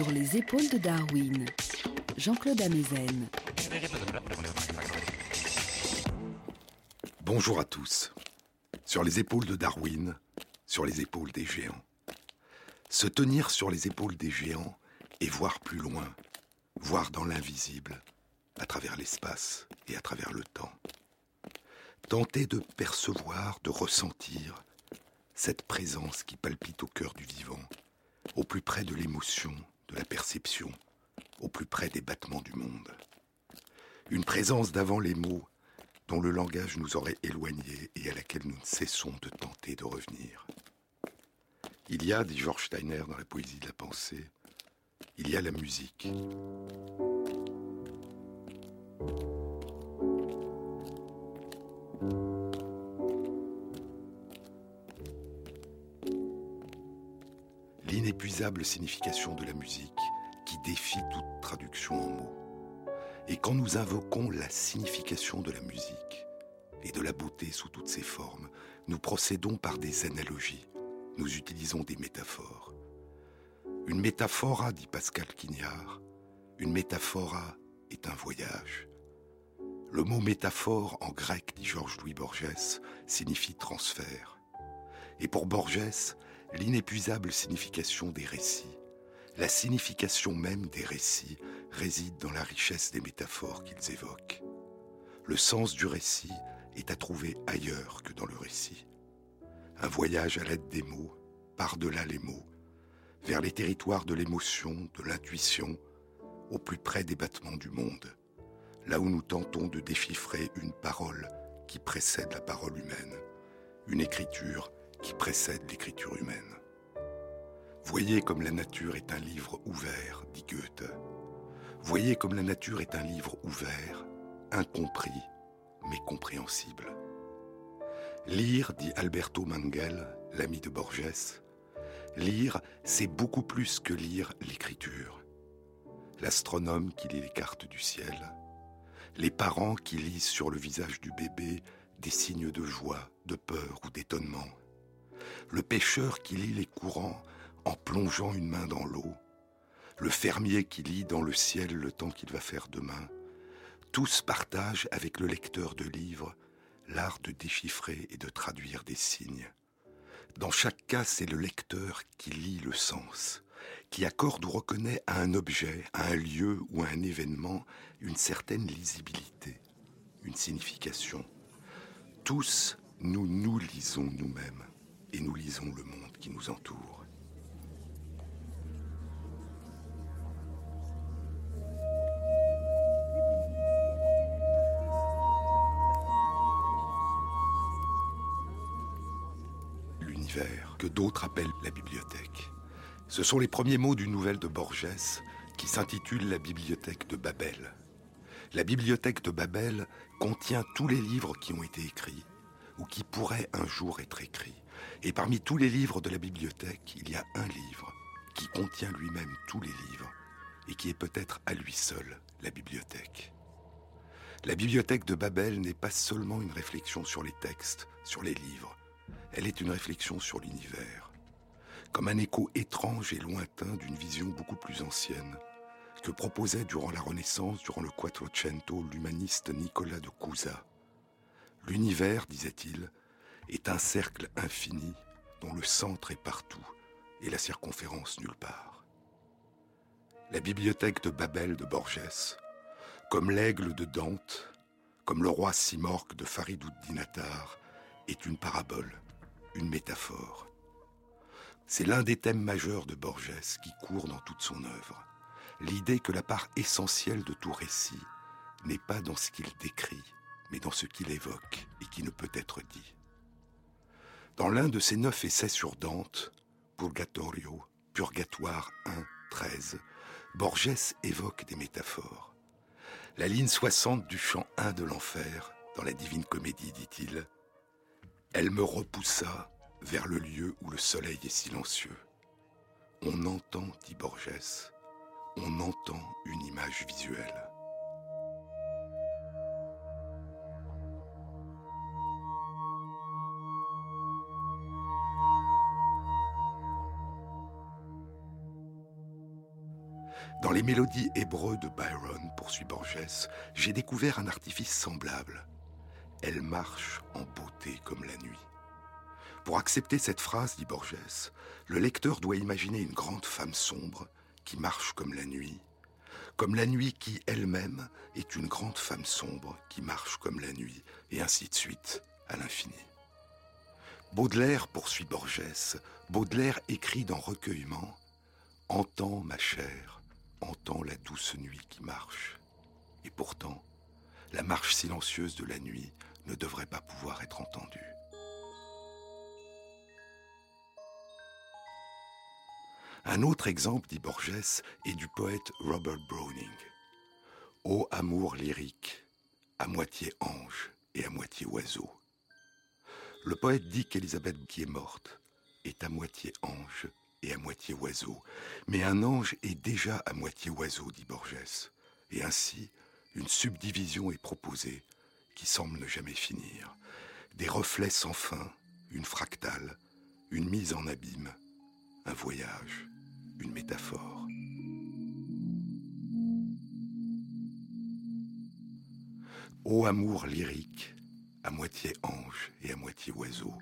Sur les épaules de Darwin, Jean-Claude Amezen. Bonjour à tous. Sur les épaules de Darwin, sur les épaules des géants. Se tenir sur les épaules des géants et voir plus loin, voir dans l'invisible, à travers l'espace et à travers le temps. Tenter de percevoir, de ressentir cette présence qui palpite au cœur du vivant, au plus près de l'émotion, de la perception, au plus près des battements du monde. Une présence d'avant les mots dont le langage nous aurait éloignés et à laquelle nous ne cessons de tenter de revenir. Il y a, dit George Steiner dans la poésie de la pensée, il y a la musique. L'inépuisable signification de la musique qui défie toute traduction en mots. Et quand nous invoquons la signification de la musique et de la beauté sous toutes ses formes, nous procédons par des analogies, nous utilisons des métaphores. Une métaphora, dit Pascal Quignard, une métaphora est un voyage. Le mot métaphore en grec, dit Georges-Louis Borges, signifie transfert. Et pour Borges, l'inépuisable signification des récits, la signification même des récits réside dans la richesse des métaphores qu'ils évoquent. Le sens du récit est à trouver ailleurs que dans le récit. Un voyage à l'aide des mots, par-delà les mots, vers les territoires de l'émotion, de l'intuition, au plus près des battements du monde, là où nous tentons de déchiffrer une parole qui précède la parole humaine, une écriture qui précède l'écriture humaine. Voyez comme la nature est un livre ouvert, dit Goethe. Voyez comme la nature est un livre ouvert, incompris, mais compréhensible. Lire, dit Alberto Mangel, l'ami de Borges, lire, c'est beaucoup plus que lire l'écriture. L'astronome qui lit les cartes du ciel, les parents qui lisent sur le visage du bébé des signes de joie, de peur ou d'étonnement, le pêcheur qui lit les courants en plongeant une main dans l'eau, le fermier qui lit dans le ciel le temps qu'il va faire demain, tous partagent avec le lecteur de livres l'art de déchiffrer et de traduire des signes. Dans chaque cas, c'est le lecteur qui lit le sens, qui accorde ou reconnaît à un objet, à un lieu ou à un événement une certaine lisibilité, une signification. Tous, nous nous lisons nous-mêmes et nous lisons le monde qui nous entoure. L'univers, que d'autres appellent la bibliothèque. Ce sont les premiers mots d'une nouvelle de Borges qui s'intitule La bibliothèque de Babel. La bibliothèque de Babel contient tous les livres qui ont été écrits ou qui pourraient un jour être écrits. Et parmi tous les livres de la bibliothèque, il y a un livre qui contient lui-même tous les livres et qui est peut-être à lui seul la bibliothèque. La bibliothèque de Babel n'est pas seulement une réflexion sur les textes, sur les livres, elle est une réflexion sur l'univers, comme un écho étrange et lointain d'une vision beaucoup plus ancienne que proposait durant la Renaissance, durant le Quattrocento, l'humaniste Nicolas de Cusa. L'univers, disait-il, est un cercle infini dont le centre est partout et la circonférence nulle part. La bibliothèque de Babel de Borges, comme l'aigle de Dante, comme le roi Simorque de Faridou Dinatar, est une parabole, une métaphore. C'est l'un des thèmes majeurs de Borges qui court dans toute son œuvre. L'idée que la part essentielle de tout récit n'est pas dans ce qu'il décrit, mais dans ce qu'il évoque et qui ne peut être dit. Dans l'un de ses neuf essais sur Dante, Purgatorio, Purgatoire 1, 13, Borges évoque des métaphores. La ligne 60 du chant 1 de l'enfer, dans la Divine Comédie, dit-il, Elle me repoussa vers le lieu où le soleil est silencieux. On entend, dit Borges, on entend une image visuelle. Mélodies hébreux de Byron, poursuit Borges, j'ai découvert un artifice semblable. Elle marche en beauté comme la nuit. Pour accepter cette phrase, dit Borges, le lecteur doit imaginer une grande femme sombre qui marche comme la nuit, comme la nuit qui elle-même est une grande femme sombre qui marche comme la nuit, et ainsi de suite, à l'infini. Baudelaire, poursuit Borges, Baudelaire écrit dans Recueillement Entends, ma chère, entends la douce nuit qui marche. Et pourtant, la marche silencieuse de la nuit ne devrait pas pouvoir être entendue. Un autre exemple, dit Borges, est du poète Robert Browning. Ô amour lyrique, à moitié ange et à moitié oiseau. Le poète dit qu'Élisabeth qui est morte est à moitié ange et à moitié oiseau. Mais un ange est déjà à moitié oiseau, dit Borges. Et ainsi, une subdivision est proposée qui semble ne jamais finir. Des reflets sans fin, une fractale, une mise en abîme, un voyage, une métaphore. Ô amour lyrique, à moitié ange et à moitié oiseau,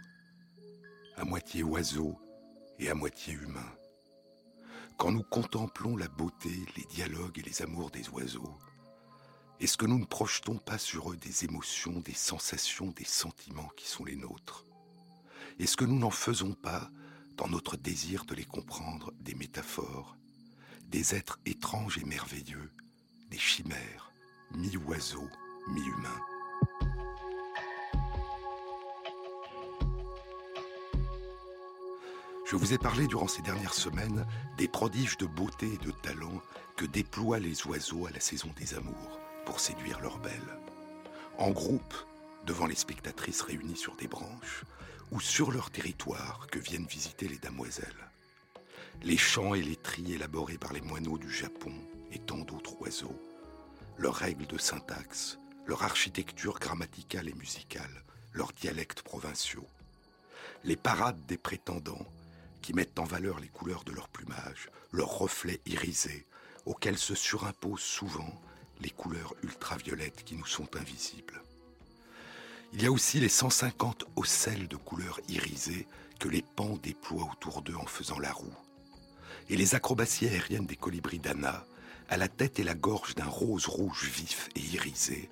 à moitié oiseau et à moitié humain. Quand nous contemplons la beauté, les dialogues et les amours des oiseaux, est-ce que nous ne projetons pas sur eux des émotions, des sensations, des sentiments qui sont les nôtres? Est-ce que nous n'en faisons pas, dans notre désir de les comprendre, des métaphores, des êtres étranges et merveilleux, des chimères, mi-oiseaux, mi-humains? Je vous ai parlé durant ces dernières semaines des prodiges de beauté et de talent que déploient les oiseaux à la saison des amours pour séduire leurs belles. En groupe, devant les spectatrices réunies sur des branches, ou sur leur territoire que viennent visiter les damoiselles. Les chants et les tris élaborés par les moineaux du Japon et tant d'autres oiseaux, leurs règles de syntaxe, leur architecture grammaticale et musicale, leurs dialectes provinciaux, les parades des prétendants qui mettent en valeur les couleurs de leur plumage, leurs reflets irisés, auxquels se surimposent souvent les couleurs ultraviolettes qui nous sont invisibles. Il y a aussi les 150 ocelles de couleurs irisées que les pans déploient autour d'eux en faisant la roue, et les acrobaties aériennes des colibris d'Anna, à la tête et la gorge d'un rose rouge vif et irisé,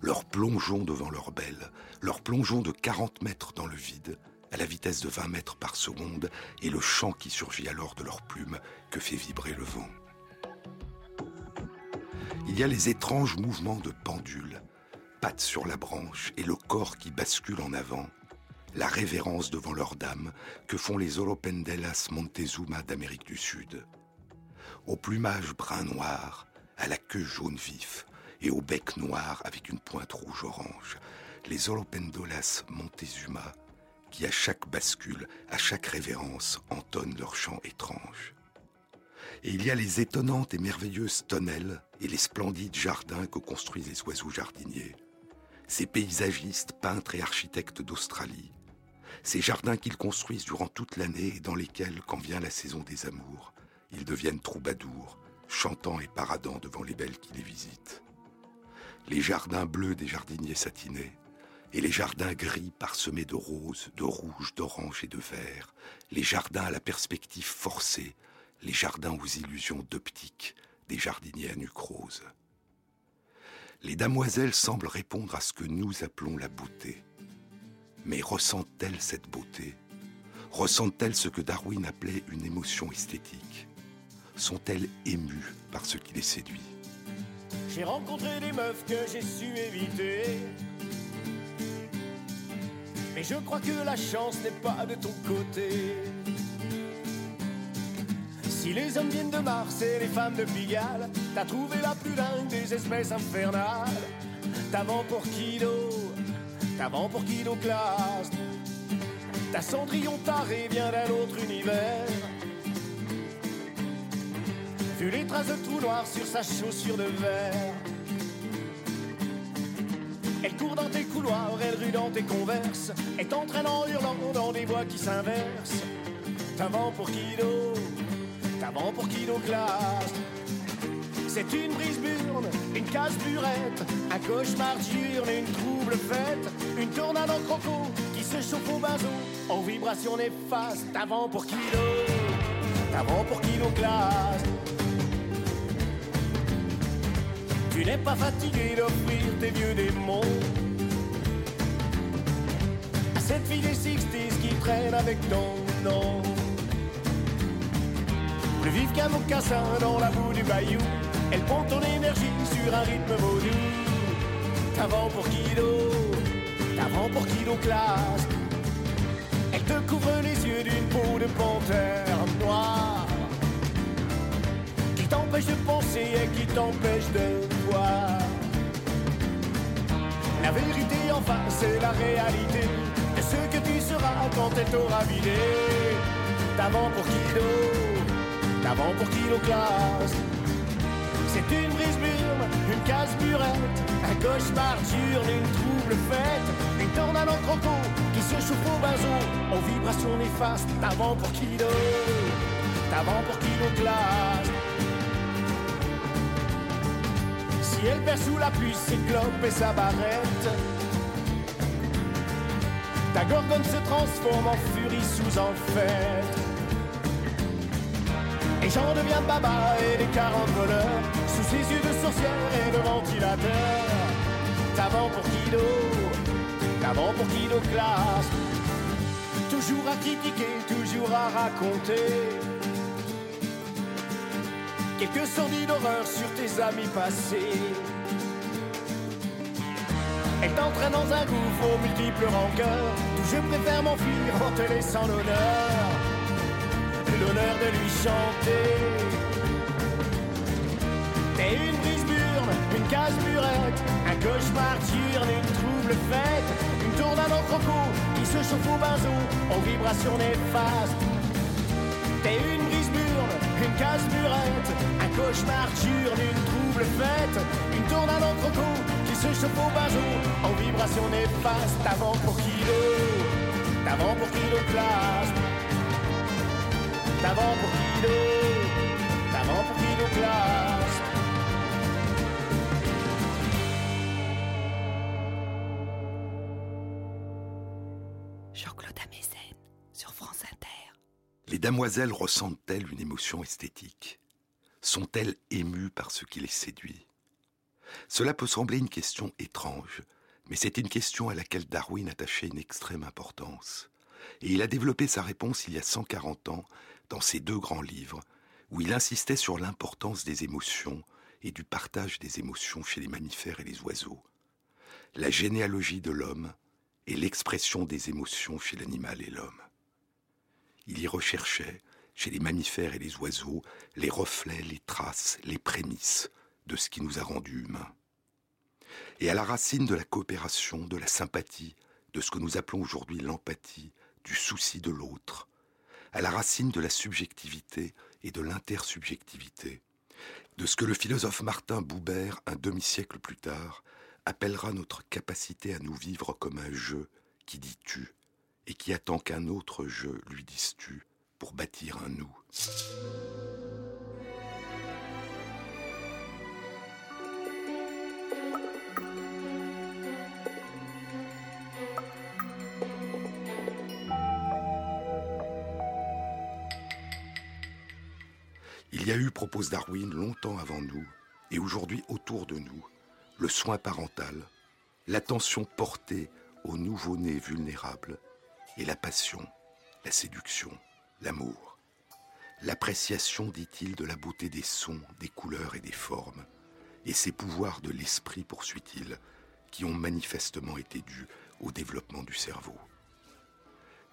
leurs plongeons devant leur belle, leurs plongeons de 40 mètres dans le vide, à la vitesse de 20 mètres par seconde, et le chant qui surgit alors de leurs plumes que fait vibrer le vent. Il y a les étranges mouvements de pendule, pattes sur la branche et le corps qui bascule en avant, la révérence devant leur dame que font les Oropendelas Montezuma d'Amérique du Sud. Au plumage brun-noir, à la queue jaune vif et au bec noir avec une pointe rouge-orange, les Oropendolas Montezuma qui à chaque bascule, à chaque révérence, entonnent leur chant étrange. Et il y a les étonnantes et merveilleuses tonnelles et les splendides jardins que construisent les oiseaux jardiniers. Ces paysagistes, peintres et architectes d'Australie. Ces jardins qu'ils construisent durant toute l'année et dans lesquels, quand vient la saison des amours, ils deviennent troubadours, chantant et paradant devant les belles qui les visitent. Les jardins bleus des jardiniers satinés, et les jardins gris parsemés de roses, de rouges, d'oranges et de verts, les jardins à la perspective forcée, les jardins aux illusions d'optique, des jardiniers à nuque. Les damoiselles semblent répondre à ce que nous appelons la beauté. Mais ressentent-elles cette beauté? Ressentent-elles ce que Darwin appelait une émotion esthétique? Sont-elles émues par ce qui les séduit? J'ai rencontré des meufs que j'ai su éviter mais je crois que la chance n'est pas de ton côté. Si les hommes viennent de Mars et les femmes de Pigalle, t'as trouvé la plus dingue des espèces infernales. T'avant pour Kido, t'avant pour Kido classe. Ta cendrillon taré vient d'un autre univers. Vu les traces de trous noirs sur sa chaussure de verre. Elle court dans tes couloirs, elle rue dans tes converses, et t'entraîne en hurlant dans des voix qui s'inversent. T'avant pour Kido, t'avant pour Kido classe. C'est une brise burne, une casse burette, un cauchemar diurne, une trouble fête, une tornade en croco qui se chauffe au bateau, en vibration néfaste, avant pour kilo, avant pour kilo classe. Tu n'es pas fatigué d'offrir tes vieux démons cette fille des 60 qui traîne avec ton nom. Plus vive qu'un mocassin dans la boue du bayou, elle pompe ton énergie sur un rythme vaudou. T'avant pour kilo, t'avant pour kilo classe. Elle te couvre les yeux d'une peau de panthère noire qui t'empêche de penser et qui t'empêche de La vérité, enfin, c'est la réalité de ce que tu seras quand elle t'aura vidé. D'avant pour kilo, d'avant pour kilo classe. C'est une brise burne, une casse burette, un cauchemar diurne, une trouble fête, une tornade en croco qui se chauffe au bateau en vibration néfaste. D'avant pour kilo, d'avant pour kilo classe. Elle perd sous la pluie ses et sa barrette, ta gorgone se transforme en furie sous en fête. Et j'en deviens baba et des 40 voleurs sous ses yeux de sorcière et de ventilateur. T'avant pour kilo, t'avant pour kilo classe. Toujours à critiquer, toujours à raconter. Quelques sordides d'horreur sur tes amis passés. Elle t'entraîne dans un gouffre aux multiples rancœurs. D'où je préfère m'enfuir en te laissant l'honneur. L'honneur de lui chanter. T'es une brise burne, une case burette, un cauchemar diurne, une trouble fête, une tournade en croco qui se chauffe au bateau en vibration néfaste. T'es une un cauchemar diurne, une trouble fête, une tournade en croco qui se chauffe au bateau en vibration néfaste. D'avant pour kilo, d'avant pour kilo classe. D'avant pour kilo, d'avant pour kilo classe. Les damoiselles ressentent-elles une émotion esthétique? Sont-elles émues par ce qui les séduit? Cela peut sembler une question étrange, mais c'est une question à laquelle Darwin attachait une extrême importance. Et il a développé sa réponse il y a 140 ans dans ses deux grands livres, où il insistait sur l'importance des émotions et du partage des émotions chez les mammifères et les oiseaux. La généalogie de l'homme et l'expression des émotions chez l'animal et l'homme. Il y recherchait, chez les mammifères et les oiseaux, les reflets, les traces, les prémices de ce qui nous a rendus humains. Et à la racine de la coopération, de la sympathie, de ce que nous appelons aujourd'hui l'empathie, du souci de l'autre, à la racine de la subjectivité et de l'intersubjectivité, de ce que le philosophe Martin Buber, un demi-siècle plus tard, appellera notre capacité à nous vivre comme un jeu qui dit tu et qui attend qu'un autre jeu lui dise tu pour bâtir un nous. Il y a eu, propose Darwin, longtemps avant nous, et aujourd'hui autour de nous, le soin parental, l'attention portée aux nouveau-nés vulnérables, et la passion, la séduction, l'amour. L'appréciation, dit-il, de la beauté des sons, des couleurs et des formes, et ces pouvoirs de l'esprit, poursuit-il, qui ont manifestement été dus au développement du cerveau.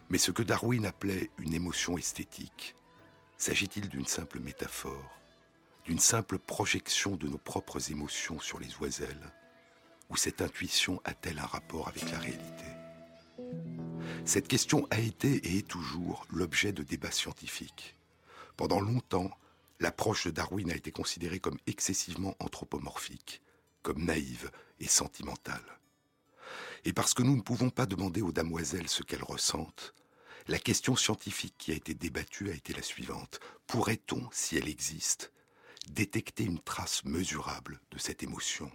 Mais ce que Darwin appelait une émotion esthétique, s'agit-il d'une simple métaphore, d'une simple projection de nos propres émotions sur les oiselles, ou cette intuition a-t-elle un rapport avec la réalité? Cette question a été et est toujours l'objet de débats scientifiques. Pendant longtemps, l'approche de Darwin a été considérée comme excessivement anthropomorphique, comme naïve et sentimentale. Et parce que nous ne pouvons pas demander aux damoiselles ce qu'elles ressentent, la question scientifique qui a été débattue a été la suivante. Pourrait-on, si elle existe, détecter une trace mesurable de cette émotion?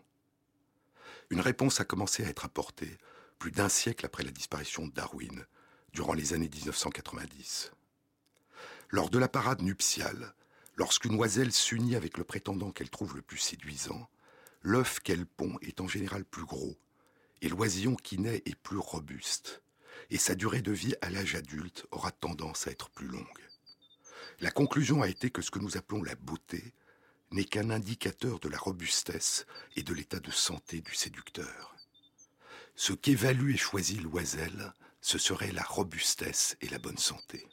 Une réponse a commencé à être apportée plus d'un siècle après la disparition de Darwin, durant les années 1990. Lors de la parade nuptiale, lorsqu'une oiselle s'unit avec le prétendant qu'elle trouve le plus séduisant, l'œuf qu'elle pond est en général plus gros, et l'oisillon qui naît est plus robuste, et sa durée de vie à l'âge adulte aura tendance à être plus longue. La conclusion a été que ce que nous appelons la beauté n'est qu'un indicateur de la robustesse et de l'état de santé du séducteur. Ce qu'évalue et choisit l'oiselle, ce serait la robustesse et la bonne santé.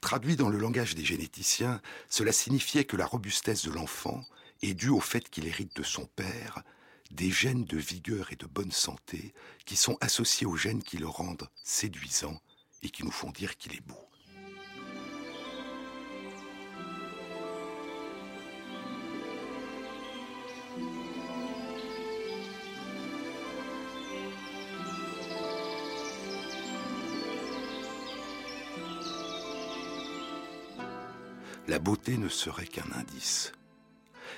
Traduit dans le langage des généticiens, cela signifiait que la robustesse de l'enfant est due au fait qu'il hérite de son père des gènes de vigueur et de bonne santé qui sont associés aux gènes qui le rendent séduisant et qui nous font dire qu'il est beau. La beauté ne serait qu'un indice.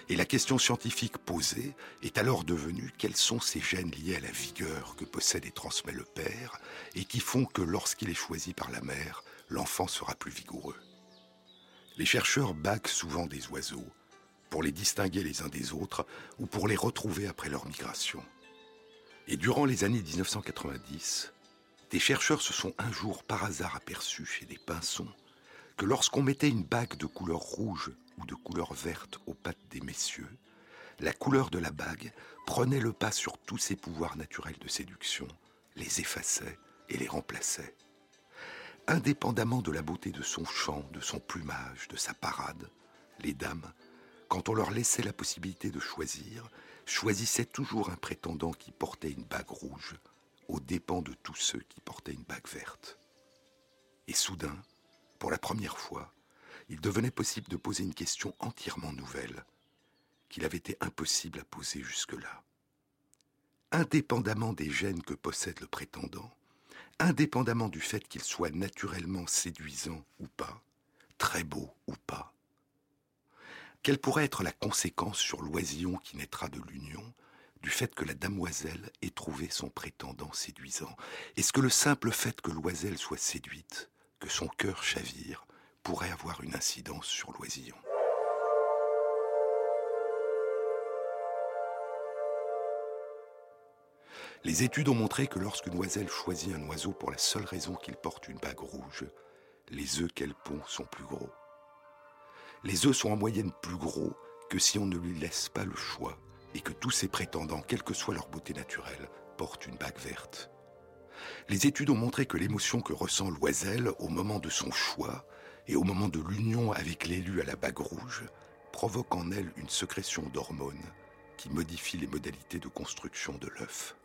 Et la question scientifique posée est alors devenue quels sont ces gènes liés à la vigueur que possède et transmet le père et qui font que lorsqu'il est choisi par la mère, l'enfant sera plus vigoureux. Les chercheurs baguent souvent des oiseaux pour les distinguer les uns des autres ou pour les retrouver après leur migration. Et durant les années 1990, des chercheurs se sont un jour par hasard aperçus chez des pinsons lorsqu'on mettait une bague de couleur rouge ou de couleur verte aux pattes des messieurs, la couleur de la bague prenait le pas sur tous ses pouvoirs naturels de séduction, les effaçait et les remplaçait. Indépendamment de la beauté de son chant, de son plumage, de sa parade, les dames, quand on leur laissait la possibilité de choisir, choisissaient toujours un prétendant qui portait une bague rouge, aux dépens de tous ceux qui portaient une bague verte. Et soudain, pour la première fois, il devenait possible de poser une question entièrement nouvelle, qu'il avait été impossible à poser jusque-là. Indépendamment des gènes que possède le prétendant, indépendamment du fait qu'il soit naturellement séduisant ou pas, très beau ou pas, quelle pourrait être la conséquence sur l'oisillon qui naîtra de l'union du fait que la damoiselle ait trouvé son prétendant séduisant? Est-ce que le simple fait que l'oiselle soit séduite que son cœur chavire pourrait avoir une incidence sur l'oisillon. Les études ont montré que lorsqu'une oiselle choisit un oiseau pour la seule raison qu'il porte une bague rouge, les œufs qu'elle pond sont plus gros. Les œufs sont en moyenne plus gros que si on ne lui laisse pas le choix et que tous ses prétendants, quelle que soit leur beauté naturelle, portent une bague verte. Les études ont montré que l'émotion que ressent l'oiselle au moment de son choix et au moment de l'union avec l'élu à la bague rouge provoque en elle une sécrétion d'hormones qui modifie les modalités de construction de l'œuf.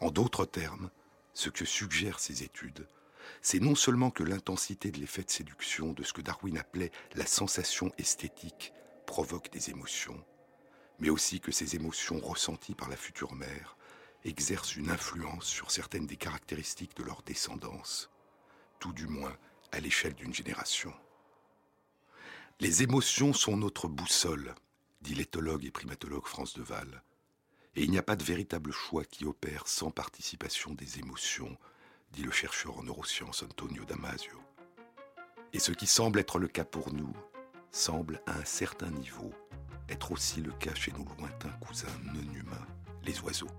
En d'autres termes, ce que suggèrent ces études, c'est non seulement que l'intensité de l'effet de séduction de ce que Darwin appelait la sensation esthétique provoque des émotions, mais aussi que ces émotions ressenties par la future mère exercent une influence sur certaines des caractéristiques de leur descendance, tout du moins à l'échelle d'une génération. Les émotions sont notre boussole, dit l'éthologue et primatologue France Deval, et il n'y a pas de véritable choix qui opère sans participation des émotions, dit le chercheur en neurosciences Antonio Damasio. Et ce qui semble être le cas pour nous, semble à un certain niveau être aussi le cas chez nos lointains cousins non humains, les oiseaux.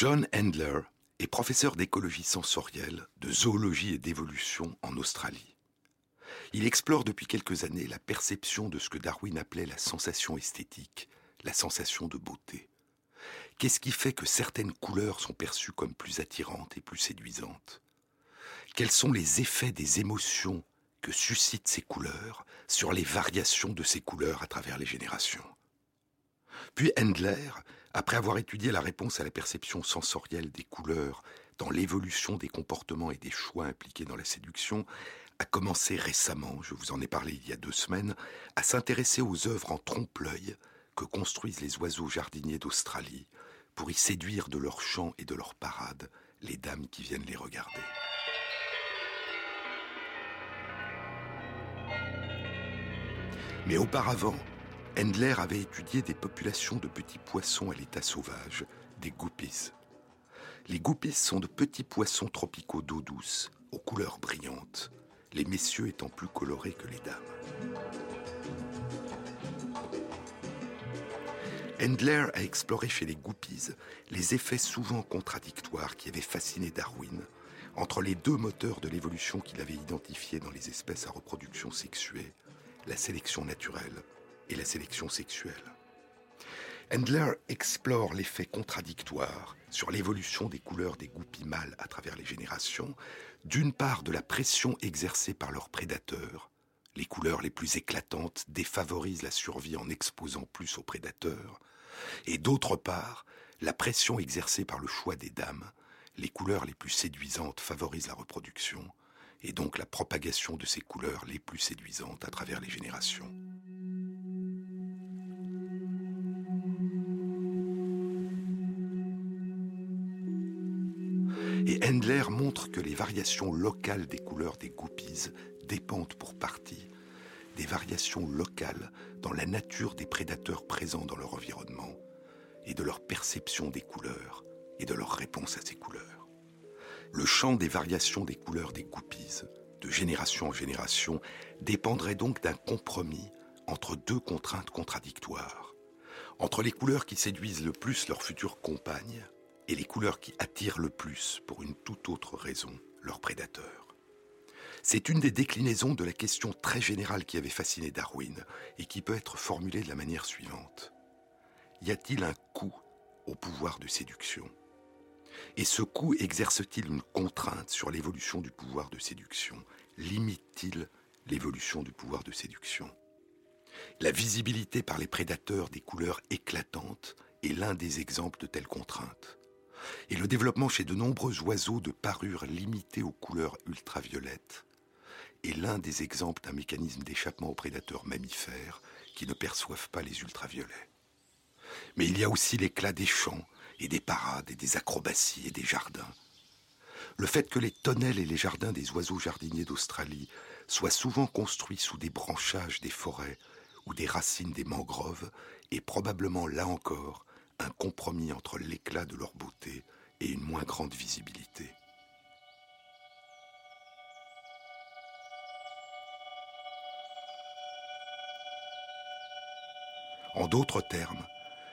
John Handler est professeur d'écologie sensorielle, de zoologie et d'évolution en Australie. Il explore depuis quelques années la perception de ce que Darwin appelait la sensation esthétique, la sensation de beauté. Qu'est-ce qui fait que certaines couleurs sont perçues comme plus attirantes et plus séduisantes? Quels sont les effets des émotions que suscitent ces couleurs sur les variations de ces couleurs à travers les générations? Puis Handler après avoir étudié la réponse à la perception sensorielle des couleurs dans l'évolution des comportements et des choix impliqués dans la séduction, a commencé récemment, je vous en ai parlé il y a deux semaines, à s'intéresser aux œuvres en trompe-l'œil que construisent les oiseaux jardiniers d'Australie pour y séduire de leurs chants et de leurs parades les dames qui viennent les regarder. Mais auparavant, Endler avait étudié des populations de petits poissons à l'état sauvage, des guppies. Les guppies sont de petits poissons tropicaux d'eau douce, aux couleurs brillantes, les messieurs étant plus colorés que les dames. Endler a exploré chez les guppies les effets souvent contradictoires qui avaient fasciné Darwin entre les deux moteurs de l'évolution qu'il avait identifiés dans les espèces à reproduction sexuée, la sélection naturelle et la sélection sexuelle. Handler explore l'effet contradictoire sur l'évolution des couleurs des goupilles mâles à travers les générations, d'une part de la pression exercée par leurs prédateurs, les couleurs les plus éclatantes défavorisent la survie en exposant plus aux prédateurs, et d'autre part, la pression exercée par le choix des dames, les couleurs les plus séduisantes favorisent la reproduction, et donc la propagation de ces couleurs les plus séduisantes à travers les générations. Et Handler montre que les variations locales des couleurs des guppies dépendent pour partie des variations locales dans la nature des prédateurs présents dans leur environnement et de leur perception des couleurs et de leur réponse à ces couleurs. Le champ des variations des couleurs des guppies, de génération en génération, dépendrait donc d'un compromis entre deux contraintes contradictoires. Entre les couleurs qui séduisent le plus leurs futures compagnes et les couleurs qui attirent le plus, pour une toute autre raison, leurs prédateurs. C'est une des déclinaisons de la question très générale qui avait fasciné Darwin et qui peut être formulée de la manière suivante. Y a-t-il un coût au pouvoir de séduction? Et ce coût exerce-t-il une contrainte sur l'évolution du pouvoir de séduction? Limite-t-il l'évolution du pouvoir de séduction? La visibilité par les prédateurs des couleurs éclatantes est l'un des exemples de telles contraintes et le développement chez de nombreux oiseaux de parures limitées aux couleurs ultraviolettes est l'un des exemples d'un mécanisme d'échappement aux prédateurs mammifères qui ne perçoivent pas les ultraviolets. Mais il y a aussi l'éclat des champs et des parades et des acrobaties et des jardins. Le fait que les tonnelles et les jardins des oiseaux jardiniers d'Australie soient souvent construits sous des branchages des forêts ou des racines des mangroves est probablement là encore un compromis entre l'éclat de leur beauté et une moins grande visibilité. En d'autres termes,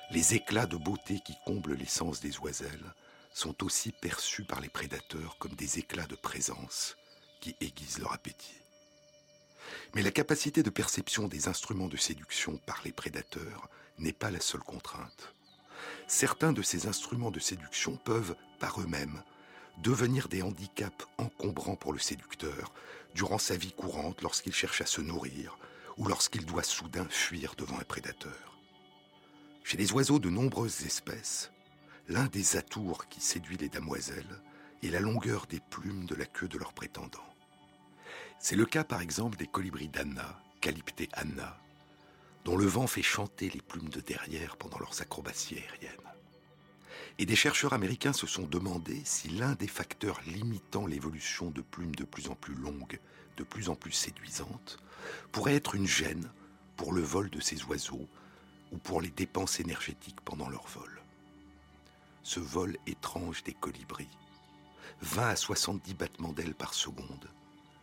les éclats de beauté qui comblent l'essence des oiselles sont aussi perçus par les prédateurs comme des éclats de présence qui aiguisent leur appétit. Mais la capacité de perception des instruments de séduction par les prédateurs n'est pas la seule contrainte certains de ces instruments de séduction peuvent, par eux-mêmes, devenir des handicaps encombrants pour le séducteur durant sa vie courante lorsqu'il cherche à se nourrir ou lorsqu'il doit soudain fuir devant un prédateur. Chez les oiseaux de nombreuses espèces, l'un des atours qui séduit les damoiselles est la longueur des plumes de la queue de leurs prétendants. C'est le cas par exemple des colibris d'Anna, Calypte anna, dont le vent fait chanter les plumes de derrière pendant leurs acrobaties aériennes. Et des chercheurs américains se sont demandé si l'un des facteurs limitant l'évolution de plumes de plus en plus longues, de plus en plus séduisantes, pourrait être une gêne pour le vol de ces oiseaux ou pour les dépenses énergétiques pendant leur vol. Ce vol étrange des colibris, 20 à 70 battements d'ailes par seconde,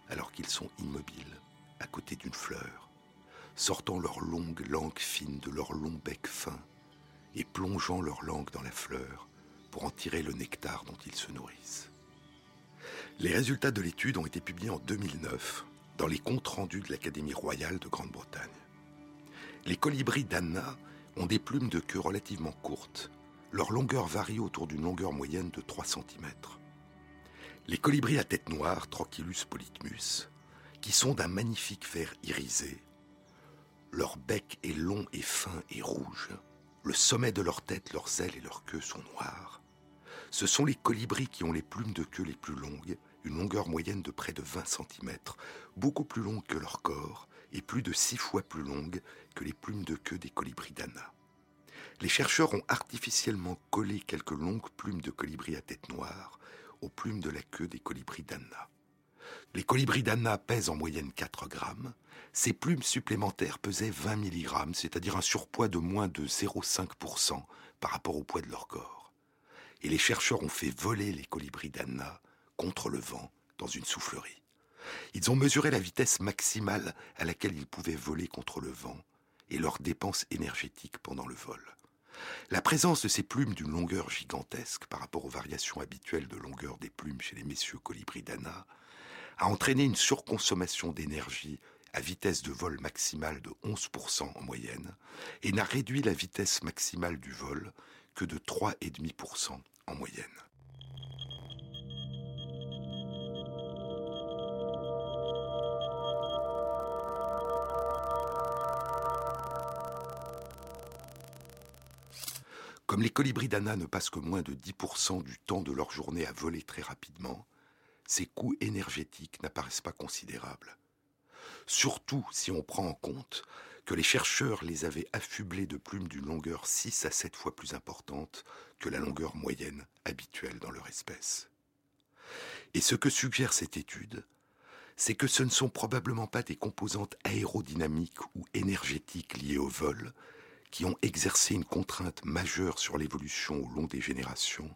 alors qu'ils sont immobiles à côté d'une fleur, sortant leur longue langue fine de leur long bec fin et plongeant leur langue dans la fleur pour en tirer le nectar dont ils se nourrissent. Les résultats de l'étude ont été publiés en 2009 dans les comptes rendus de l'Académie royale de Grande-Bretagne. Les colibris d'Anna ont des plumes de queue relativement courtes. Leur longueur varie autour d'une longueur moyenne de 3 cm. Les colibris à tête noire, Trochilus polytmus, qui sont d'un magnifique vert irisé, leur bec est long et fin et rouge, le sommet de leur tête, leurs ailes et leur queue sont noirs. Ce sont les colibris qui ont les plumes de queue les plus longues, une longueur moyenne de près de 20 cm, beaucoup plus longue que leur corps et plus de six fois plus longue que les plumes de queue des colibris d'Anna. Les chercheurs ont artificiellement collé quelques longues plumes de colibris à tête noire aux plumes de la queue des colibris d'Anna. Les colibris d'Anna pèsent en moyenne 4 grammes. Ces plumes supplémentaires pesaient 20 mg, c'est-à-dire un surpoids de moins de 0,5% par rapport au poids de leur corps. Et les chercheurs ont fait voler les colibris d'Anna contre le vent dans une soufflerie. Ils ont mesuré la vitesse maximale à laquelle ils pouvaient voler contre le vent et leurs dépenses énergétiques pendant le vol. La présence de ces plumes d'une longueur gigantesque par rapport aux variations habituelles de longueur des plumes chez les messieurs colibris d'Anna a entraîné une surconsommation d'énergie à vitesse de vol maximale de 11% en moyenne et n'a réduit la vitesse maximale du vol que de 3,5% en moyenne. Comme les colibris d'Anna ne passent que moins de 10% du temps de leur journée à voler très rapidement, ces coûts énergétiques n'apparaissent pas considérables. Surtout si on prend en compte que les chercheurs les avaient affublés de plumes d'une longueur 6 à 7 fois plus importante que la longueur moyenne habituelle dans leur espèce. Et ce que suggère cette étude, c'est que ce ne sont probablement pas des composantes aérodynamiques ou énergétiques liées au vol qui ont exercé une contrainte majeure sur l'évolution au long des générations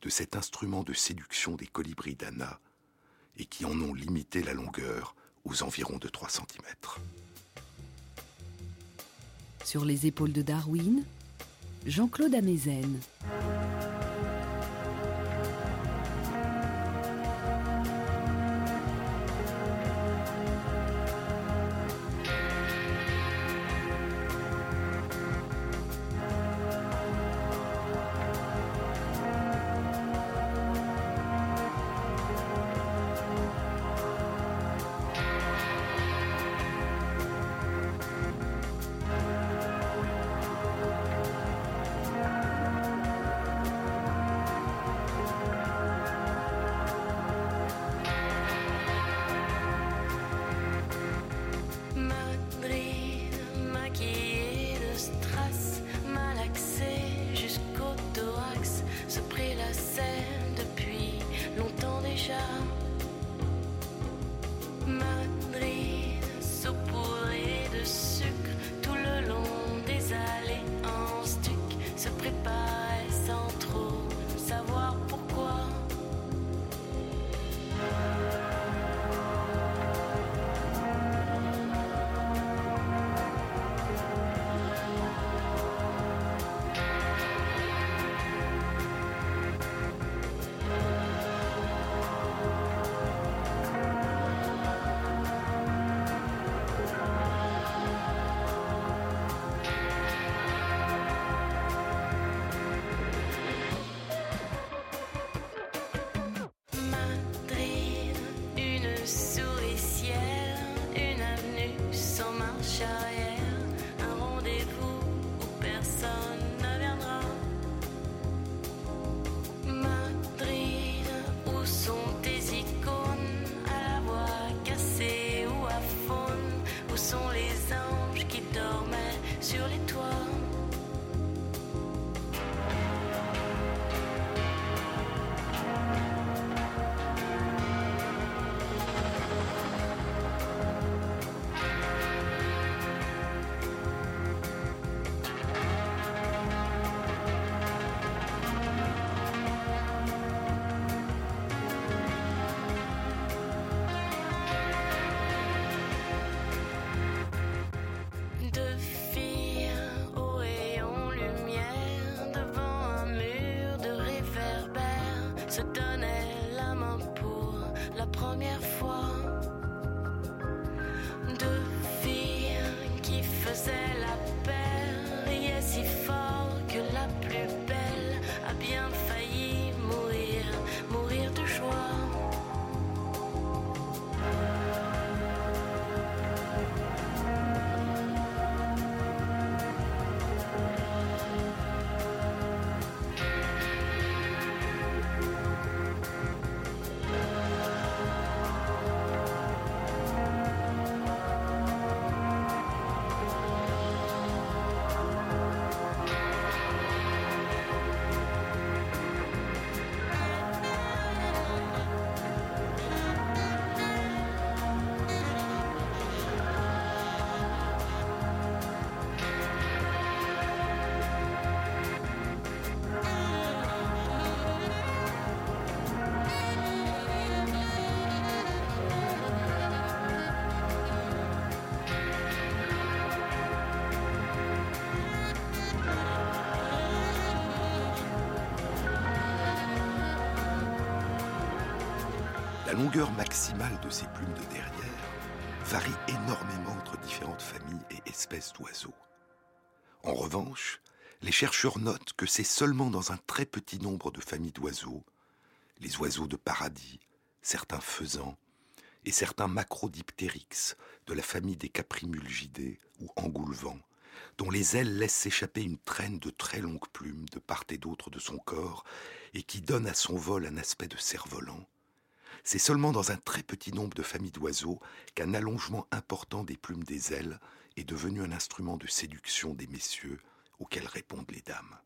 de cet instrument de séduction des colibris d'Anna et qui en ont limité la longueur aux environs de 3 cm. Sur les épaules de Darwin, Jean-Claude Amezen. Longueur maximale de ces plumes de derrière varie énormément entre différentes familles et espèces d'oiseaux. En revanche, les chercheurs notent que c'est seulement dans un très petit nombre de familles d'oiseaux, les oiseaux de paradis, certains faisans et certains macrodiptérix de la famille des caprimulgidés ou engoulevents, dont les ailes laissent s'échapper une traîne de très longues plumes de part et d'autre de son corps et qui donne à son vol un aspect de cerf-volant, c'est seulement dans un très petit nombre de familles d'oiseaux qu'un allongement important des plumes des ailes est devenu un instrument de séduction des messieurs auxquels répondent les dames.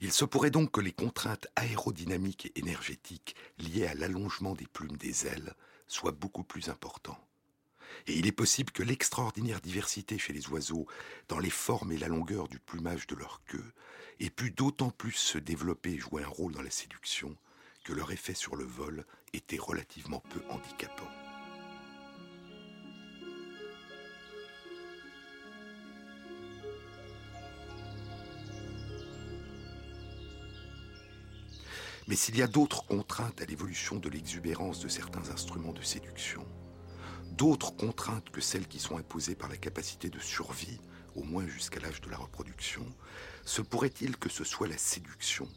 Il se pourrait donc que les contraintes aérodynamiques et énergétiques liées à l'allongement des plumes des ailes soient beaucoup plus importantes. Et il est possible que l'extraordinaire diversité chez les oiseaux dans les formes et la longueur du plumage de leur queue ait pu d'autant plus se développer et jouer un rôle dans la séduction que leur effet sur le vol était relativement peu handicapant. Mais s'il y a d'autres contraintes à l'évolution de l'exubérance de certains instruments de séduction, d'autres contraintes que celles qui sont imposées par la capacité de survie, au moins jusqu'à l'âge de la reproduction, se pourrait-il que ce soit la séduction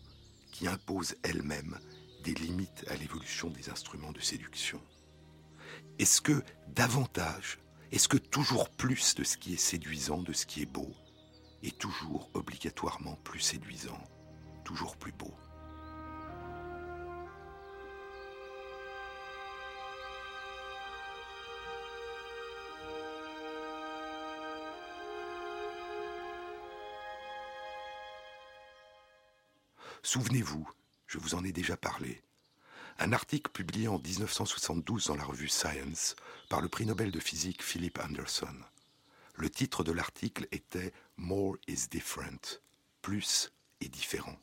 qui impose elle-même des limites à l'évolution des instruments de séduction. Est-ce que davantage, est-ce que toujours plus de ce qui est séduisant, de ce qui est beau, est toujours obligatoirement plus séduisant, toujours plus beau? Souvenez-vous, je vous en ai déjà parlé, un article publié en 1972 dans la revue Science par le prix Nobel de physique Philip Anderson. Le titre de l'article était More is different, plus est différent.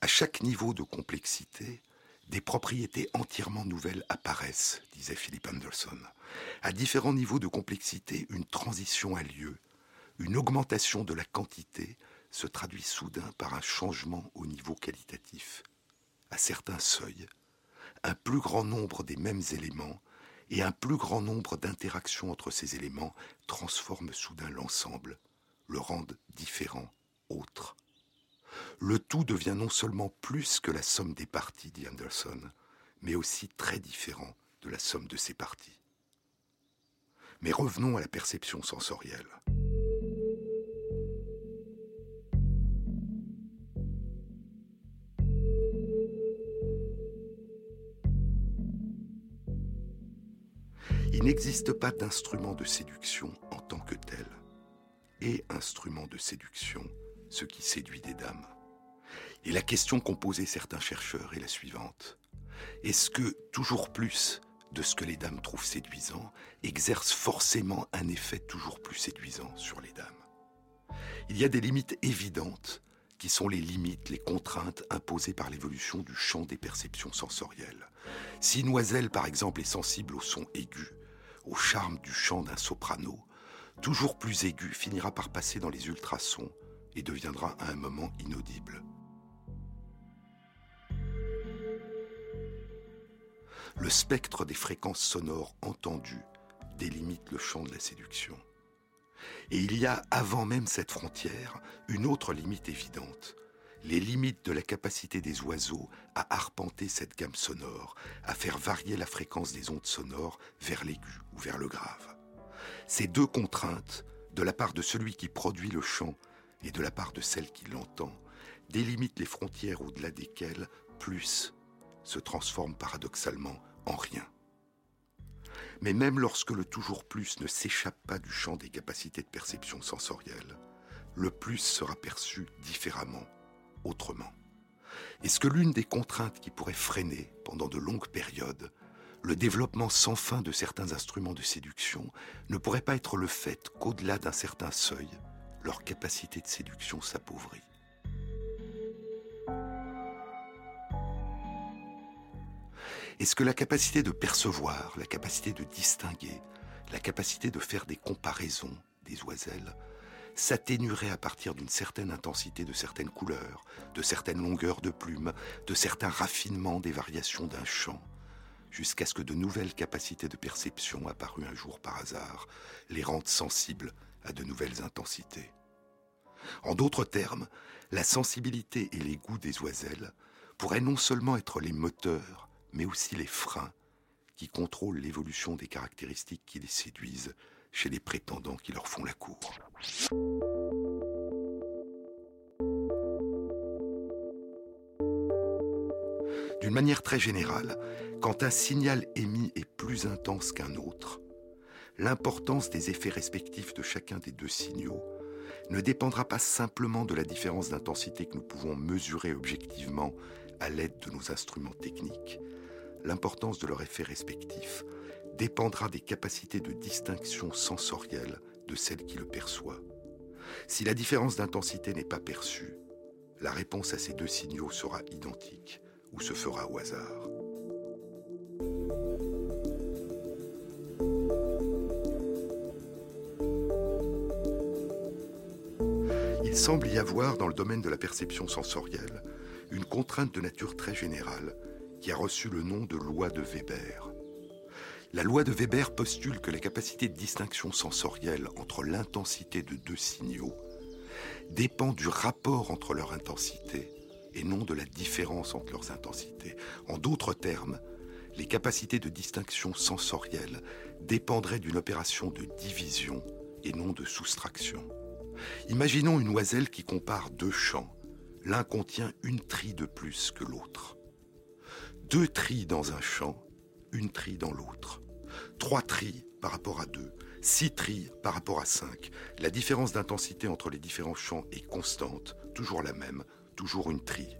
À chaque niveau de complexité, des propriétés entièrement nouvelles apparaissent, disait Philip Anderson. À différents niveaux de complexité, une transition a lieu, une augmentation de la quantité se traduit soudain par un changement au niveau qualitatif. À certains seuils, un plus grand nombre des mêmes éléments et un plus grand nombre d'interactions entre ces éléments transforment soudain l'ensemble, le rendent différent, autre. Le tout devient non seulement plus que la somme des parties, dit Anderson, mais aussi très différent de la somme de ses parties. Mais revenons à la perception sensorielle. Il n'existe pas d'instrument de séduction en tant que tel. Et instrument de séduction, ce qui séduit des dames. Et la question qu'ont posée certains chercheurs est la suivante. Est-ce que toujours plus de ce que les dames trouvent séduisant exerce forcément un effet toujours plus séduisant sur les dames? Il y a des limites évidentes qui sont les limites, les contraintes imposées par l'évolution du champ des perceptions sensorielles. Si Noiselle, par exemple, est sensible au son aigu, au charme du chant d'un soprano, toujours plus aigu, finira par passer dans les ultrasons et deviendra à un moment inaudible. Le spectre des fréquences sonores entendues délimite le champ de la séduction. Et il y a, avant même cette frontière, une autre limite évidente, les limites de la capacité des oiseaux à arpenter cette gamme sonore, à faire varier la fréquence des ondes sonores vers l'aigu ou vers le grave. Ces deux contraintes, de la part de celui qui produit le chant et de la part de celle qui l'entend, délimitent les frontières au-delà desquelles plus se transforme paradoxalement en rien. Mais même lorsque le toujours plus ne s'échappe pas du champ des capacités de perception sensorielle, le plus sera perçu différemment Est-ce que l'une des contraintes qui pourrait freiner, pendant de longues périodes, le développement sans fin de certains instruments de séduction ne pourrait pas être le fait qu'au-delà d'un certain seuil, leur capacité de séduction s'appauvrit? Est-ce que la capacité de percevoir, la capacité de distinguer, la capacité de faire des comparaisons des oiselles s'atténuerait à partir d'une certaine intensité de certaines couleurs, de certaines longueurs de plumes, de certains raffinements des variations d'un chant, jusqu'à ce que de nouvelles capacités de perception apparues un jour par hasard les rendent sensibles à de nouvelles intensités. En d'autres termes, la sensibilité et les goûts des oiselles pourraient non seulement être les moteurs, mais aussi les freins qui contrôlent l'évolution des caractéristiques qui les séduisent chez les prétendants qui leur font la cour. D'une manière très générale, quand un signal émis est plus intense qu'un autre, l'importance des effets respectifs de chacun des deux signaux ne dépendra pas simplement de la différence d'intensité que nous pouvons mesurer objectivement à l'aide de nos instruments techniques. L'importance de leur effet respectif dépendra des capacités de distinction sensorielle de celle qui le perçoit. Si la différence d'intensité n'est pas perçue, la réponse à ces deux signaux sera identique ou se fera au hasard. Il semble y avoir dans le domaine de la perception sensorielle une contrainte de nature très générale qui a reçu le nom de loi de Weber. La loi de Weber postule que la capacité de distinction sensorielle entre l'intensité de deux signaux dépend du rapport entre leur intensité et non de la différence entre leurs intensités. En d'autres termes, les capacités de distinction sensorielle dépendraient d'une opération de division et non de soustraction. Imaginons une oiselle qui compare deux champs. L'un contient une trille de plus que l'autre. Deux trilles dans un champ, une trille dans l'autre. Trois trilles par rapport à deux, six trilles par rapport à cinq. La différence d'intensité entre les différents champs est constante, toujours la même, toujours une trille.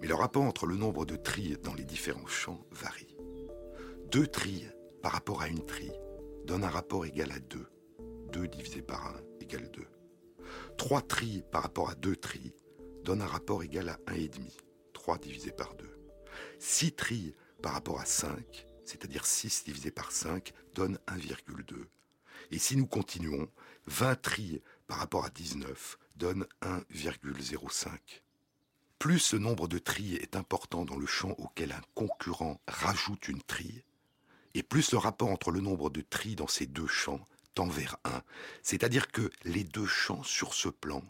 Mais le rapport entre le nombre de trilles dans les différents champs varie. Deux trilles par rapport à une trille donne un rapport égal à deux. Deux divisé par un égale 2. Trois trilles par rapport à deux trilles donne un rapport égal à 1,5. 3 divisé par 2. 6 trilles par rapport à 5, c'est-à-dire 6 divisé par 5, donne 1,2. Et si nous continuons, 20 trilles par rapport à 19 donne 1,05. Plus ce nombre de trilles est important dans le champ auquel un concurrent rajoute une trille, et plus le rapport entre le nombre de trilles dans ces deux champs tend vers 1. C'est-à-dire que les deux champs sur ce plan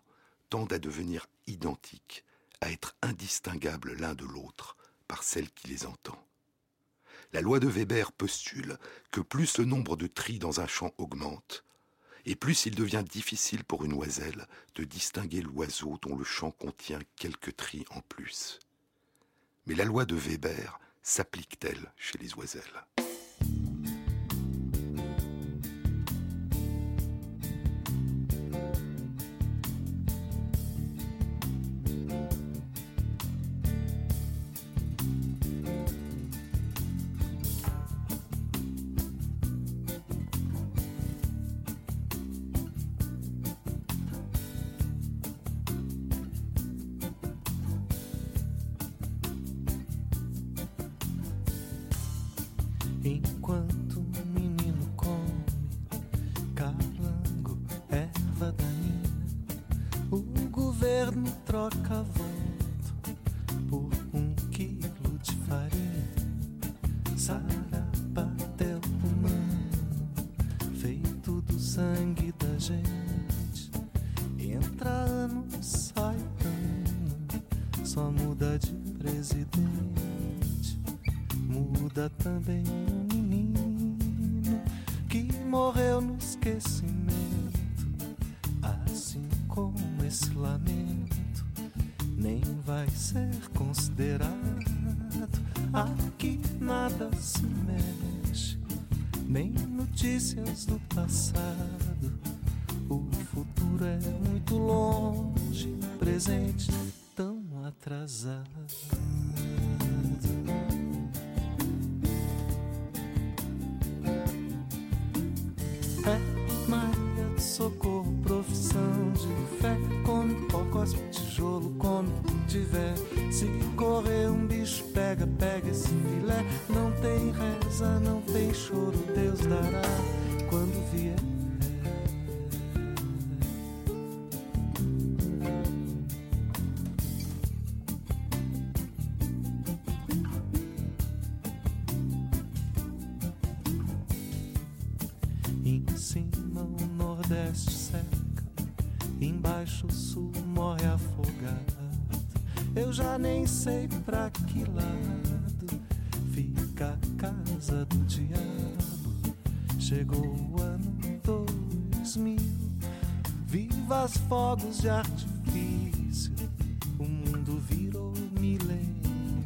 tendent à devenir identiques, à être indistinguables l'un de l'autre par celle qui les entend. La loi de Weber postule que plus le nombre de trilles dans un champ augmente, et plus il devient difficile pour une oiselle de distinguer l'oiseau dont le chant contient quelques trilles en plus. Mais la loi de Weber s'applique-t-elle chez les oiselles? notícias do passado. O futuro é muito longe, presente tão atrasado. É Maria Socorro, profissão de fé. Come pó, cospe tijolo, come o tiver. Se correr um bicho, pega, pega esse filé. Não tem reza, não tem choro estará quando vier. Em cima o Nordeste seca, embaixo o Sul morre afogado. Eu já nem sei pra que lado. Fogos de artifício. O mundo virou milênio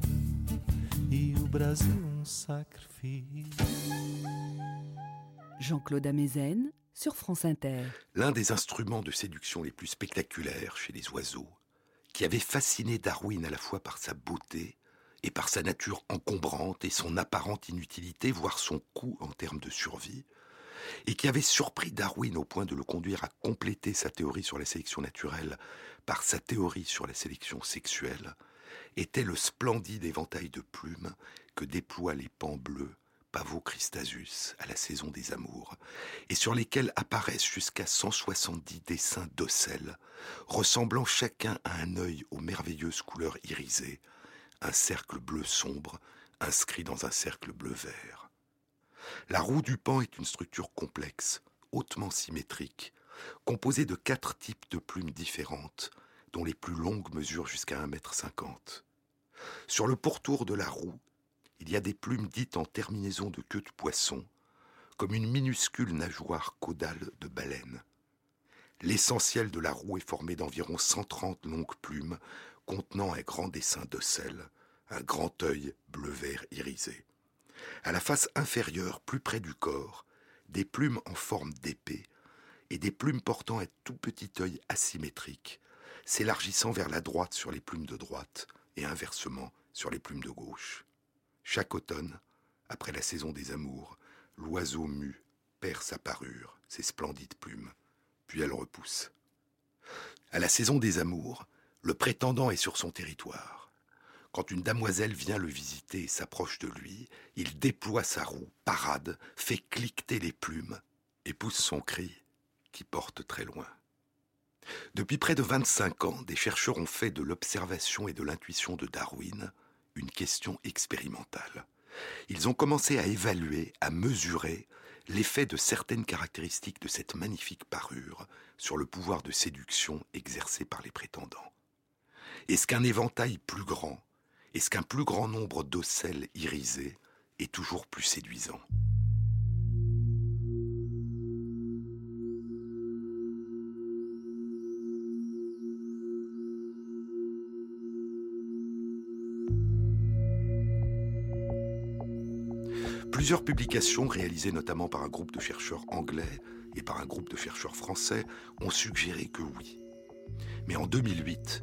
e o Brasil um sacrifício. Jean-Claude Amezen sur France Inter. L'un des instruments de séduction les plus spectaculaires chez les oiseaux, qui avait fasciné Darwin à la fois par sa beauté et par sa nature encombrante et son apparente inutilité, voire son coût en termes de survie, et qui avait surpris Darwin au point de le conduire à compléter sa théorie sur la sélection naturelle par sa théorie sur la sélection sexuelle, était le splendide éventail de plumes que déploient les pans bleus Pavocristasus à la saison des amours, et sur lesquels apparaissent jusqu'à 170 dessins d'ocelles, ressemblant chacun à un œil aux merveilleuses couleurs irisées, un cercle bleu sombre inscrit dans un cercle bleu vert. La roue du pan est une structure complexe, hautement symétrique, composée de quatre types de plumes différentes, dont les plus longues mesurent jusqu'à 1,50 m. Sur le pourtour de la roue, il y a des plumes dites en terminaison de queue de poisson, comme une minuscule nageoire caudale de baleine. L'essentiel de la roue est formé d'environ 130 longues plumes contenant un grand dessin d'ocelles, un grand œil bleu-vert irisé. À la face inférieure, plus près du corps, des plumes en forme d'épée et des plumes portant un tout petit œil asymétrique, s'élargissant vers la droite sur les plumes de droite et inversement sur les plumes de gauche. Chaque automne, après la saison des amours, l'oiseau mu perd sa parure, ses splendides plumes, puis elle repousse. À la saison des amours, le prétendant est sur son territoire. Quand une damoiselle vient le visiter et s'approche de lui, il déploie sa roue, parade, fait cliqueter les plumes et pousse son cri qui porte très loin. Depuis près de 25 ans, des chercheurs ont fait de l'observation et de l'intuition de Darwin une question expérimentale. Ils ont commencé à évaluer, à mesurer l'effet de certaines caractéristiques de cette magnifique parure sur le pouvoir de séduction exercé par les prétendants. Est-ce qu'un éventail plus grand, est-ce qu'un plus grand nombre d'ocelles irisées est toujours plus séduisant? Plusieurs publications réalisées notamment par un groupe de chercheurs anglais et par un groupe de chercheurs français ont suggéré que oui. Mais en 2008,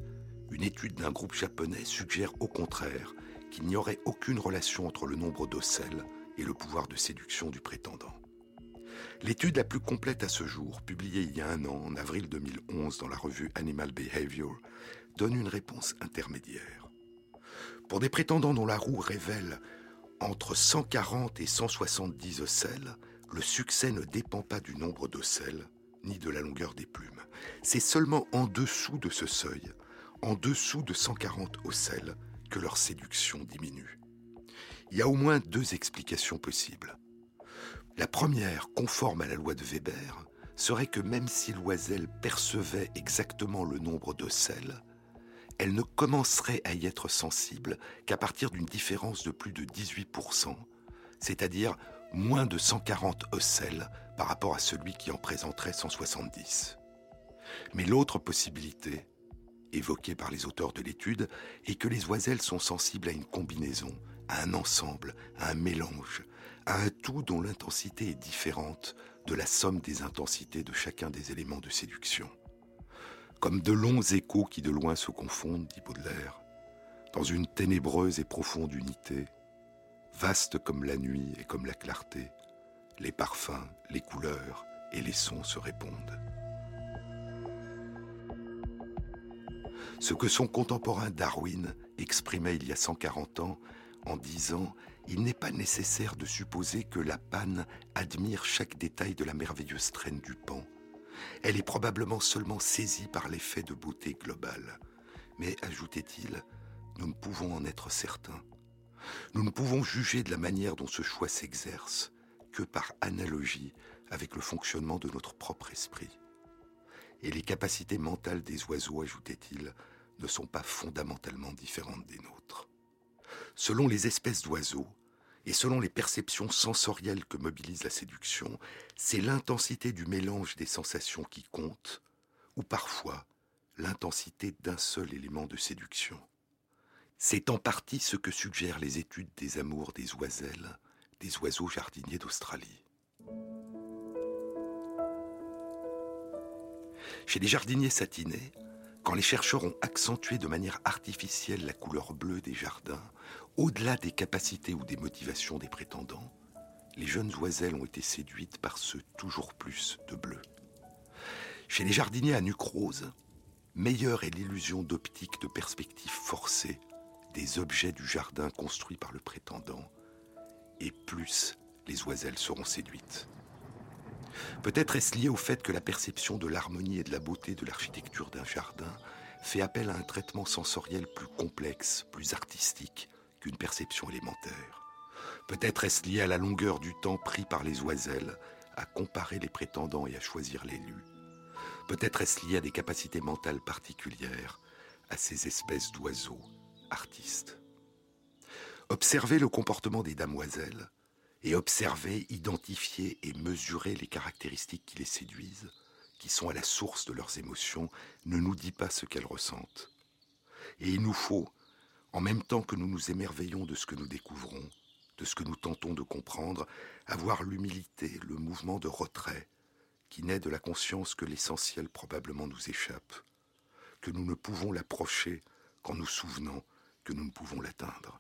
une étude d'un groupe japonais suggère au contraire qu'il n'y aurait aucune relation entre le nombre d'ocelles et le pouvoir de séduction du prétendant. L'étude la plus complète à ce jour, publiée il y a un an, en avril 2011, dans la revue Animal Behavior, donne une réponse intermédiaire. Pour des prétendants dont la roue révèle entre 140 et 170 ocelles, le succès ne dépend pas du nombre d'ocelles ni de la longueur des plumes. C'est seulement en dessous de ce seuil, en dessous de 140 ocelles, que leur séduction diminue. Il y a au moins deux explications possibles. La première, conforme à la loi de Weber, serait que même si l'oiselle percevait exactement le nombre d'ocelles, elle ne commencerait à y être sensible qu'à partir d'une différence de plus de 18%, c'est-à-dire moins de 140 ocelles par rapport à celui qui en présenterait 170. Mais l'autre possibilité, évoquée par les auteurs de l'étude, est que les oiselles sont sensibles à une combinaison, à un ensemble, à un mélange, à un tout dont l'intensité est différente de la somme des intensités de chacun des éléments de séduction comme de longs échos qui de loin se confondent, dit Baudelaire, dans une ténébreuse et profonde unité, vaste comme la nuit et comme la clarté, les parfums, les couleurs et les sons se répondent. Ce que son contemporain Darwin exprimait il y a 140 ans en disant Il n'est pas nécessaire de supposer que la panne admire chaque détail de la merveilleuse traîne du pan elle est probablement seulement saisie par l'effet de beauté globale. Mais, ajoutait-il, nous ne pouvons en être certains. Nous ne pouvons juger de la manière dont ce choix s'exerce que par analogie avec le fonctionnement de notre propre esprit. Et les capacités mentales des oiseaux, ajoutait-il, ne sont pas fondamentalement différentes des nôtres. Selon les espèces d'oiseaux, et selon les perceptions sensorielles que mobilise la séduction, c'est l'intensité du mélange des sensations qui compte, ou parfois l'intensité d'un seul élément de séduction. C'est en partie ce que suggèrent les études des amours des oiselles, des oiseaux jardiniers d'Australie. Chez les jardiniers satinés, quand les chercheurs ont accentué de manière artificielle la couleur bleue des jardins, au-delà des capacités ou des motivations des prétendants, les jeunes oiselles ont été séduites par ce toujours plus de bleu. Chez les jardiniers à nuque rose, meilleure est l'illusion d'optique de perspective forcée des objets du jardin construits par le prétendant, et plus les oiselles seront séduites. Peut-être est-ce lié au fait que la perception de l'harmonie et de la beauté de l'architecture d'un jardin fait appel à un traitement sensoriel plus complexe, plus artistique qu'une perception élémentaire. Peut-être est-ce lié à la longueur du temps pris par les oiselles à comparer les prétendants et à choisir l'élu. Peut-être est-ce lié à des capacités mentales particulières, à ces espèces d'oiseaux, artistes. Observer le comportement des damoiselles, et observer, identifier et mesurer les caractéristiques qui les séduisent, qui sont à la source de leurs émotions, ne nous dit pas ce qu'elles ressentent. Et il nous faut, en même temps que nous nous émerveillons de ce que nous découvrons, de ce que nous tentons de comprendre, avoir l'humilité, le mouvement de retrait, qui naît de la conscience que l'essentiel probablement nous échappe, que nous ne pouvons l'approcher qu'en nous souvenant que nous ne pouvons l'atteindre.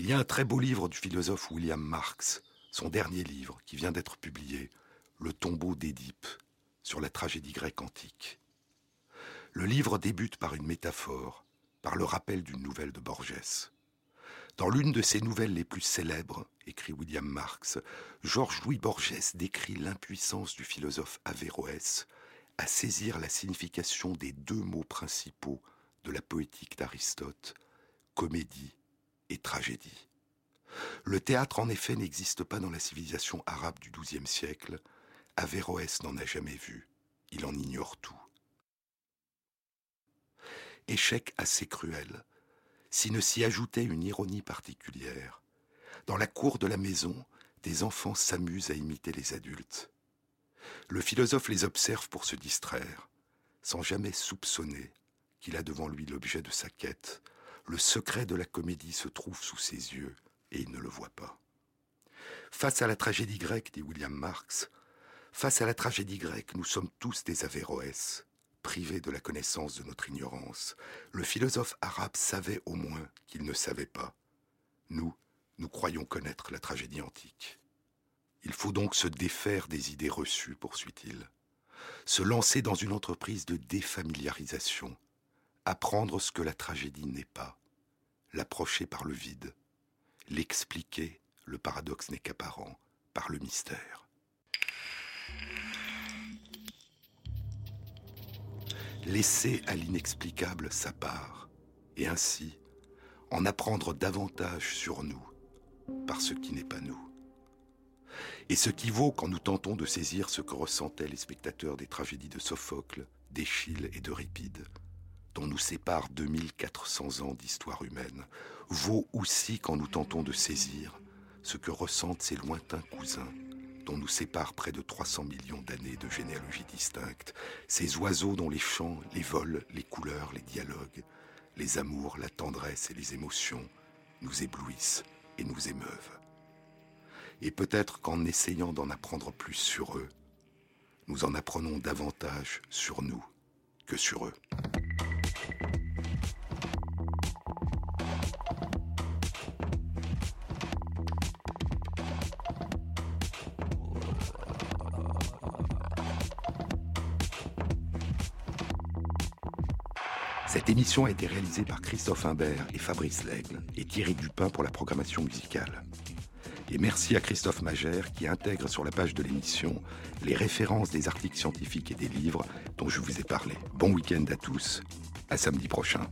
Il y a un très beau livre du philosophe William Marx, son dernier livre, qui vient d'être publié, Le tombeau d'Édipe, sur la tragédie grecque antique. Le livre débute par une métaphore, par le rappel d'une nouvelle de Borges. Dans l'une de ses nouvelles les plus célèbres, écrit William Marx, Georges-Louis Borges décrit l'impuissance du philosophe Averroès à saisir la signification des deux mots principaux de la poétique d'Aristote, comédie et tragédie. Le théâtre, en effet, n'existe pas dans la civilisation arabe du XIIe siècle. Averroès n'en a jamais vu. Il en ignore tout. Échec assez cruel, s'il ne s'y ajoutait une ironie particulière. Dans la cour de la maison, des enfants s'amusent à imiter les adultes. Le philosophe les observe pour se distraire, sans jamais soupçonner qu'il a devant lui l'objet de sa quête, le secret de la comédie se trouve sous ses yeux et il ne le voit pas. Face à la tragédie grecque, dit William Marx, face à la tragédie grecque, nous sommes tous des Averroès, privés de la connaissance de notre ignorance. Le philosophe arabe savait au moins qu'il ne savait pas. Nous, nous croyons connaître la tragédie antique. Il faut donc se défaire des idées reçues, poursuit-il, se lancer dans une entreprise de défamiliarisation, apprendre ce que la tragédie n'est pas, l'approcher par le vide, l'expliquer, le paradoxe n'est qu'apparent, par le mystère. Laisser à l'inexplicable sa part, et ainsi en apprendre davantage sur nous, par ce qui n'est pas nous. Et ce qui vaut quand nous tentons de saisir ce que ressentaient les spectateurs des tragédies de Sophocle, d'Échille et d'Euripide, dont nous sépare 2400 ans d'histoire humaine, vaut aussi quand nous tentons de saisir ce que ressentent ces lointains cousins dont nous séparent près de 300 millions d'années de généalogie distincte, ces oiseaux dont les chants, les vols, les couleurs, les dialogues, les amours, la tendresse et les émotions nous éblouissent et nous émeuvent. Et peut-être qu'en essayant d'en apprendre plus sur eux, nous en apprenons davantage sur nous que sur eux. Cette émission a été réalisée par Christophe Imbert et Fabrice Lègle et Thierry Dupin pour la programmation musicale. Et merci à Christophe Magère qui intègre sur la page de l'émission les références des articles scientifiques et des livres dont je vous ai parlé. Bon week-end à tous. À samedi prochain.